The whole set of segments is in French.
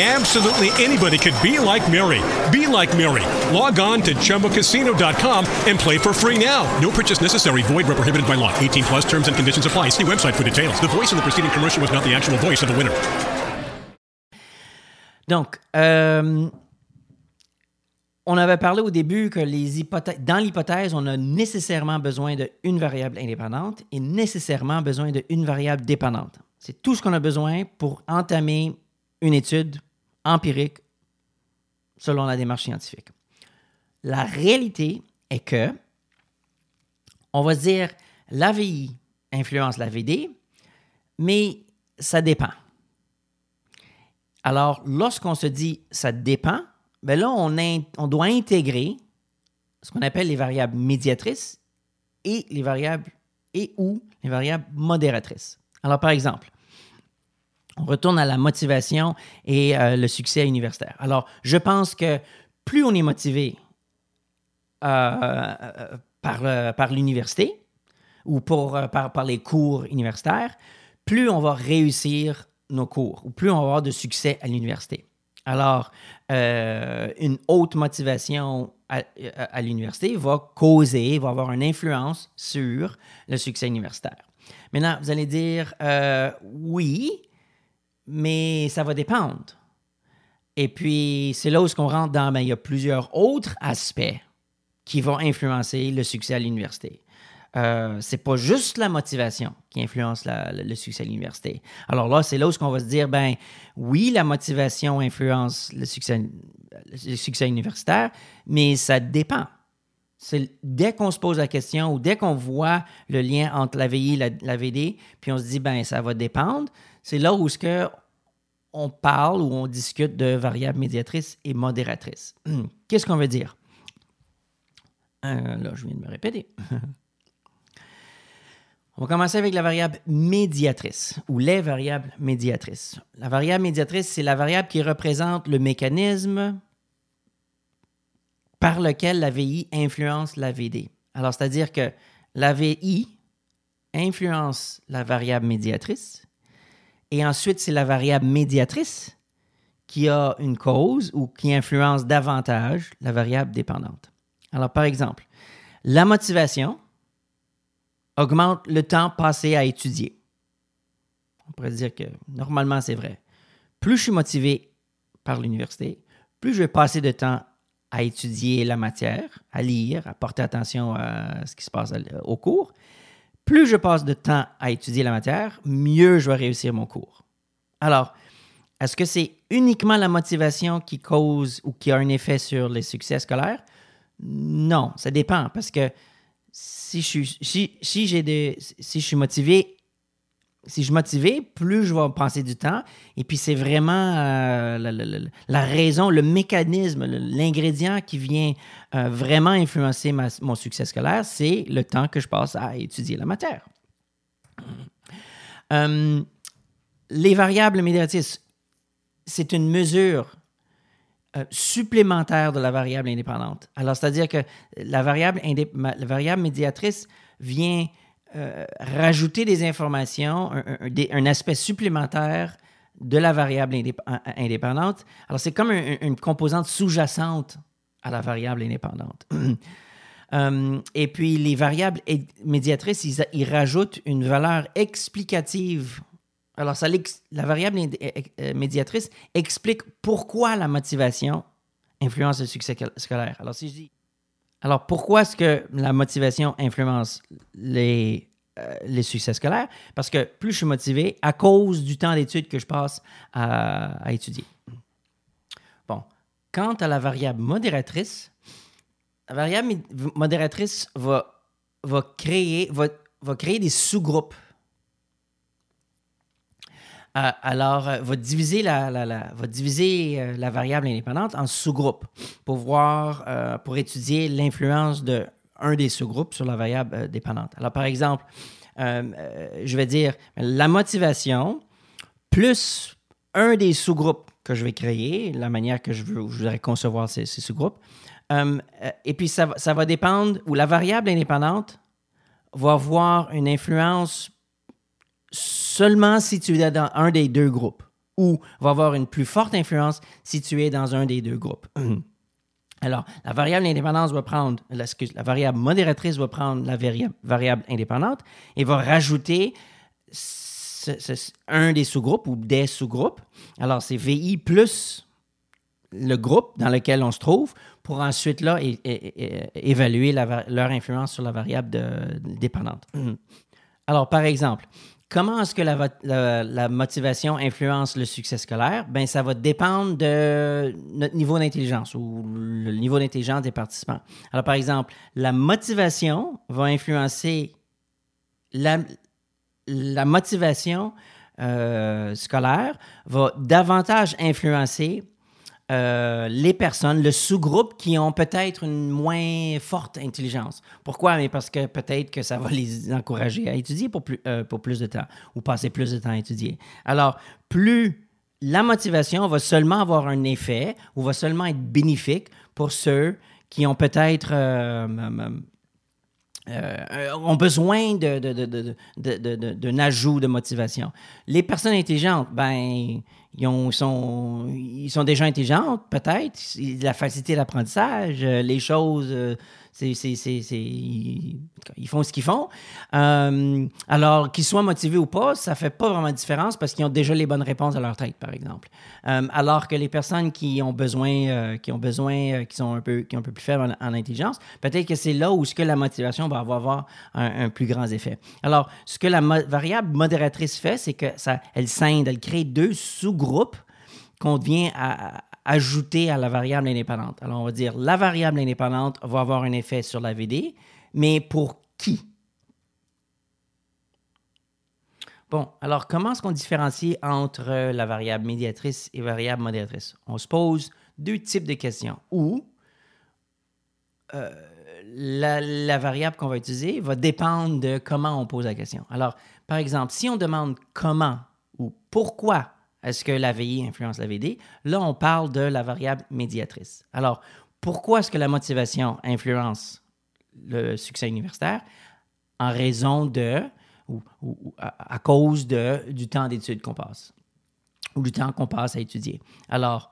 Absolutely anybody could be like Mary. Be like Mary. Log on to ChumboCasino.com and play for free now. No purchase necessary. Void where prohibited by law. 18 plus terms and conditions apply. See website for details. The voice in the preceding commercial was not the actual voice of the winner. Donc, euh, on avait parlé au début que les dans l'hypothèse, on a nécessairement besoin d'une variable indépendante et nécessairement besoin d'une variable dépendante. C'est tout ce qu'on a besoin pour entamer une étude empirique selon la démarche scientifique. La réalité est que, on va dire, l'AVI influence la VD, mais ça dépend. Alors, lorsqu'on se dit ça dépend, ben là, on, on doit intégrer ce qu'on appelle les variables médiatrices et les variables et ou les variables modératrices. Alors, par exemple, on retourne à la motivation et euh, le succès universitaire. Alors, je pense que plus on est motivé euh, euh, par, l'université ou pour, par, les cours universitaires, plus on va réussir nos cours ou plus on va avoir de succès à l'université. Alors, une haute motivation à l'université va causer, va avoir une influence sur le succès universitaire. Maintenant, vous allez dire, oui, mais ça va dépendre. Et puis, c'est là où on rentre dans, ben, il y a plusieurs autres aspects qui vont influencer le succès à l'université. Euh, c'est pas juste la motivation qui influence le succès à l'université. Alors là, c'est là où on va se dire, ben oui, la motivation influence le succès, universitaire, mais ça dépend. Dès qu'on se pose la question ou dès qu'on voit le lien entre la VI et la, la VD, puis on se dit, ben ça va dépendre, c'est là où ce que on parle ou on discute de variables médiatrices et modératrices. Qu'est-ce qu'on veut dire? Euh, là, je viens de me répéter. on va commencer avec la variable médiatrice ou les variables médiatrices. La variable médiatrice, c'est la variable qui représente le mécanisme par lequel la VI influence la VD. Alors, c'est-à-dire que la VI influence la variable médiatrice et ensuite, c'est la variable médiatrice qui a une cause ou qui influence davantage la variable dépendante. Alors, par exemple, la motivation augmente le temps passé à étudier. On pourrait dire que normalement, c'est vrai. Plus je suis motivé par l'université, plus je vais passer de temps à étudier la matière, à lire, à porter attention à ce qui se passe au cours, plus je passe de temps à étudier la matière, mieux je vais réussir mon cours. Alors, est-ce que c'est uniquement la motivation qui cause ou qui a un effet sur les succès scolaires? Non, ça dépend parce que si je suis, motivé si je suis motivé, plus je vais passer du temps. Et puis, c'est vraiment euh, la, raison, le mécanisme, l'ingrédient qui vient euh, vraiment influencer mon succès scolaire, c'est le temps que je passe à étudier la matière. Hum, les variables médiatrices, c'est une mesure euh, supplémentaire de la variable indépendante. Alors, c'est-à-dire que la variable médiatrice vient euh, rajouter des informations, un, aspect supplémentaire de la variable indépendante. Alors, c'est comme une composante sous-jacente à la variable indépendante. Euh, et puis, les variables médiatrices, ils, rajoutent une valeur explicative. Alors, ça, la variable médiatrice explique pourquoi la motivation influence le succès scolaire. Alors, si je dis alors, pourquoi est-ce que la motivation influence les, euh, les succès scolaires? Parce que plus je suis motivé à cause du temps d'étude que je passe à, étudier. Bon, quant à la variable modératrice, la variable modératrice va, va, créer, va créer des sous-groupes euh, alors, euh, va diviser euh, la variable indépendante en sous-groupes pour voir, pour étudier l'influence de un des sous-groupes sur la variable dépendante. Alors, par exemple, je vais dire la motivation plus un des sous-groupes que je vais créer, la manière que je, veux, voudrais concevoir ces, sous-groupes. Euh, euh, et puis, ça, va- ça va dépendre, ou la variable indépendante va avoir une influence seulement si tu es dans un des deux groupes, ou va avoir une plus forte influence si tu es dans un des deux groupes. Alors, la variable indépendance va prendre, la, excuse, la variable modératrice va prendre la variable, indépendante et va rajouter un des sous-groupes ou des sous-groupes. Alors, c'est VI plus le groupe dans lequel on se trouve pour ensuite là évaluer leur influence sur la variable dépendante. Alors, par exemple, comment est-ce que la, la motivation influence le succès scolaire? Ben, ça va dépendre de notre niveau d'intelligence ou le niveau d'intelligence des participants. Alors, par exemple, la motivation va influencer la, la motivation euh, scolaire va davantage influencer euh, les personnes, le sous-groupe qui ont peut-être une moins forte intelligence. Pourquoi? Parce que peut-être que ça va les encourager à étudier pour plus, euh, pour plus de temps ou passer plus de temps à étudier. Alors, plus la motivation va seulement avoir un effet ou va seulement être bénéfique pour ceux qui ont peut-être euh, ont besoin de, de- d'un ajout de motivation. Les personnes intelligentes, ben, ils, ont- sont, ils sont déjà intelligentes, peut-être. Ils- La facilité d'apprentissage, euh, les choses, euh, ils font ce qu'ils font. Euh, alors, qu'ils soient motivés ou pas, ça fait pas vraiment de différence parce qu'ils ont déjà les bonnes réponses à leur tête, par exemple. Euh, alors que les personnes qui ont besoin, euh, qui ont besoin, qui sont un peu, qui ont un peu plus faibles en, en intelligence, peut-être que c'est là où ce que la motivation va avoir, un, plus grand effet. Alors, ce que la variable modératrice fait, c'est que ça, elle scinde, elle crée deux sous-groupes qu'on vient à, ajouter à la variable indépendante. Alors, on va dire la variable indépendante va avoir un effet sur la VD, mais pour qui? Bon, alors comment est-ce qu'on différencie entre euh, la variable médiatrice et variable modératrice? On se pose deux types de questions. Ou euh, la, la variable qu'on va utiliser va dépendre de comment on pose la question. Alors, par exemple, si on demande comment ou pourquoi est-ce que la VI influence la VD, là, on parle de la variable médiatrice. Alors, pourquoi est-ce que la motivation influence le succès universitaire? En raison de, ou, à cause de, du temps d'études qu'on passe, ou du temps qu'on passe à étudier. Alors,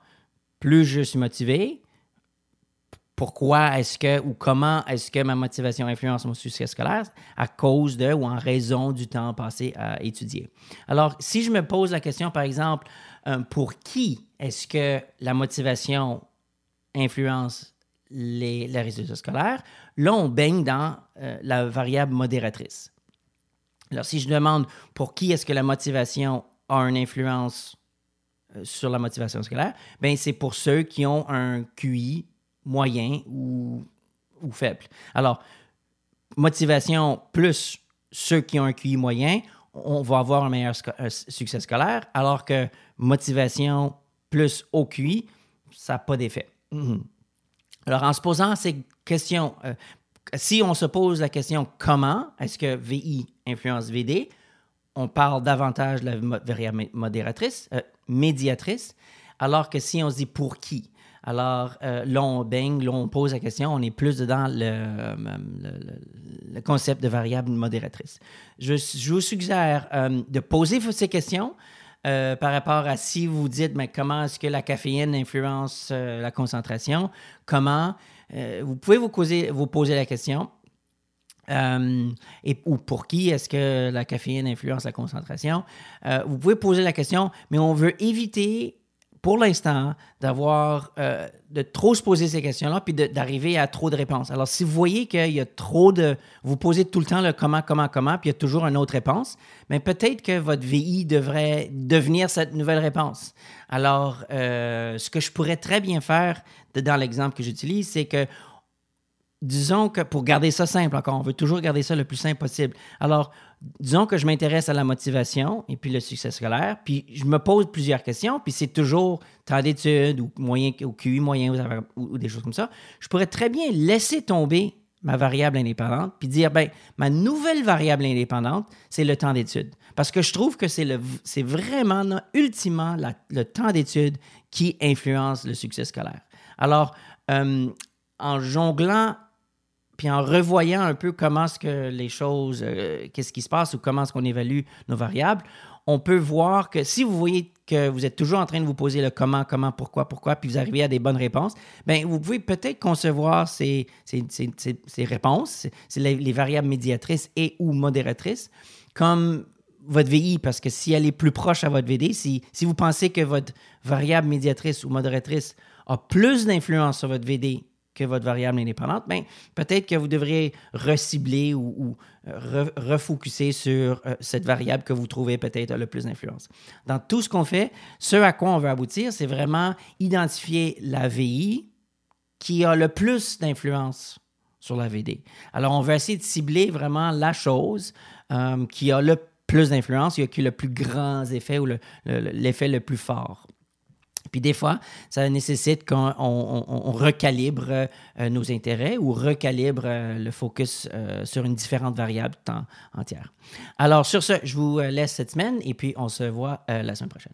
plus je suis motivé, pourquoi est-ce que ou comment est-ce que ma motivation influence mon succès scolaire à cause de ou en raison du temps passé à étudier. Alors, si je me pose la question, par exemple, euh, pour qui est-ce que la motivation influence les, les résultats scolaires, là, on baigne dans euh, la variable modératrice. Alors, si je demande pour qui est-ce que la motivation a une influence euh, sur la motivation scolaire, ben c'est pour ceux qui ont un QI moyen ou, ou faible. Alors, motivation plus ceux qui ont un QI moyen, on va avoir un meilleur sco- un succès scolaire, alors que motivation plus haut QI, ça n'a pas d'effet. Mhm. Alors, en se posant ces questions, euh, si on se pose la question comment est-ce que VI influence VD, on parle davantage de la variable modératrice, euh, médiatrice, alors que si on se dit pour qui, alors euh, là on baigne, là on pose la question, on est plus dedans le, euh, concept de variable modératrice. Je, vous suggère euh, de poser ces questions. par rapport à si vous dites mais comment est-ce que la caféine influence la concentration, comment, vous pouvez vous poser, la question. Et, ou pour qui est-ce que la caféine influence la concentration? Vous pouvez poser la question, mais on veut éviter, pour l'instant, d'avoir euh, de trop se poser ces questions-là, puis d'arriver à trop de réponses. Alors, si vous voyez qu'il y a trop de, vous posez tout le temps le comment, comment, comment, puis il y a toujours une autre réponse, mais peut-être que votre VI devrait devenir cette nouvelle réponse. Alors, euh, ce que je pourrais très bien faire dans l'exemple que j'utilise, c'est que disons que pour garder ça simple encore, on veut toujours garder ça le plus simple possible. Alors, disons que je m'intéresse à la motivation et puis le succès scolaire, puis je me pose plusieurs questions, puis c'est toujours temps d'études ou ou QI moyen ou, des choses comme ça. Je pourrais très bien laisser tomber ma variable indépendante, puis dire, ben, ma nouvelle variable indépendante, c'est le temps d'étude. Parce que je trouve que c'est, vraiment, ultimement, le temps d'étude qui influence le succès scolaire. Alors, euh, en jonglant puis en revoyant un peu comment est-ce que les choses, euh, qu'est-ce qui se passe ou comment est-ce qu'on évalue nos variables, on peut voir que si vous voyez que vous êtes toujours en train de vous poser le comment, comment, pourquoi, pourquoi, puis vous arrivez à des bonnes réponses, bien, vous pouvez peut-être concevoir ces, ces, ces, réponses, c'est les, variables médiatrices et ou modératrices, comme votre VI, parce que si elle est plus proche à votre VD, si, si vous pensez que votre variable médiatrice ou modératrice a plus d'influence sur votre VD votre variable indépendante, bien, peut-être que vous devriez recibler ou, ou euh, refocuser sur euh, cette variable que vous trouvez peut-être le plus d'influence. Dans tout ce qu'on fait, ce à quoi on veut aboutir, c'est vraiment identifier la VI qui a le plus d'influence sur la VD. Alors, on veut essayer de cibler vraiment la chose euh, qui a le plus d'influence, qui a le plus grand effet ou l'effet le plus fort. Puis des fois, ça nécessite qu'on recalibre euh, nos intérêts ou recalibre euh, le focus euh, sur une différente variable temps entière. Alors sur ce, je vous laisse cette semaine et puis on se voit la semaine prochaine.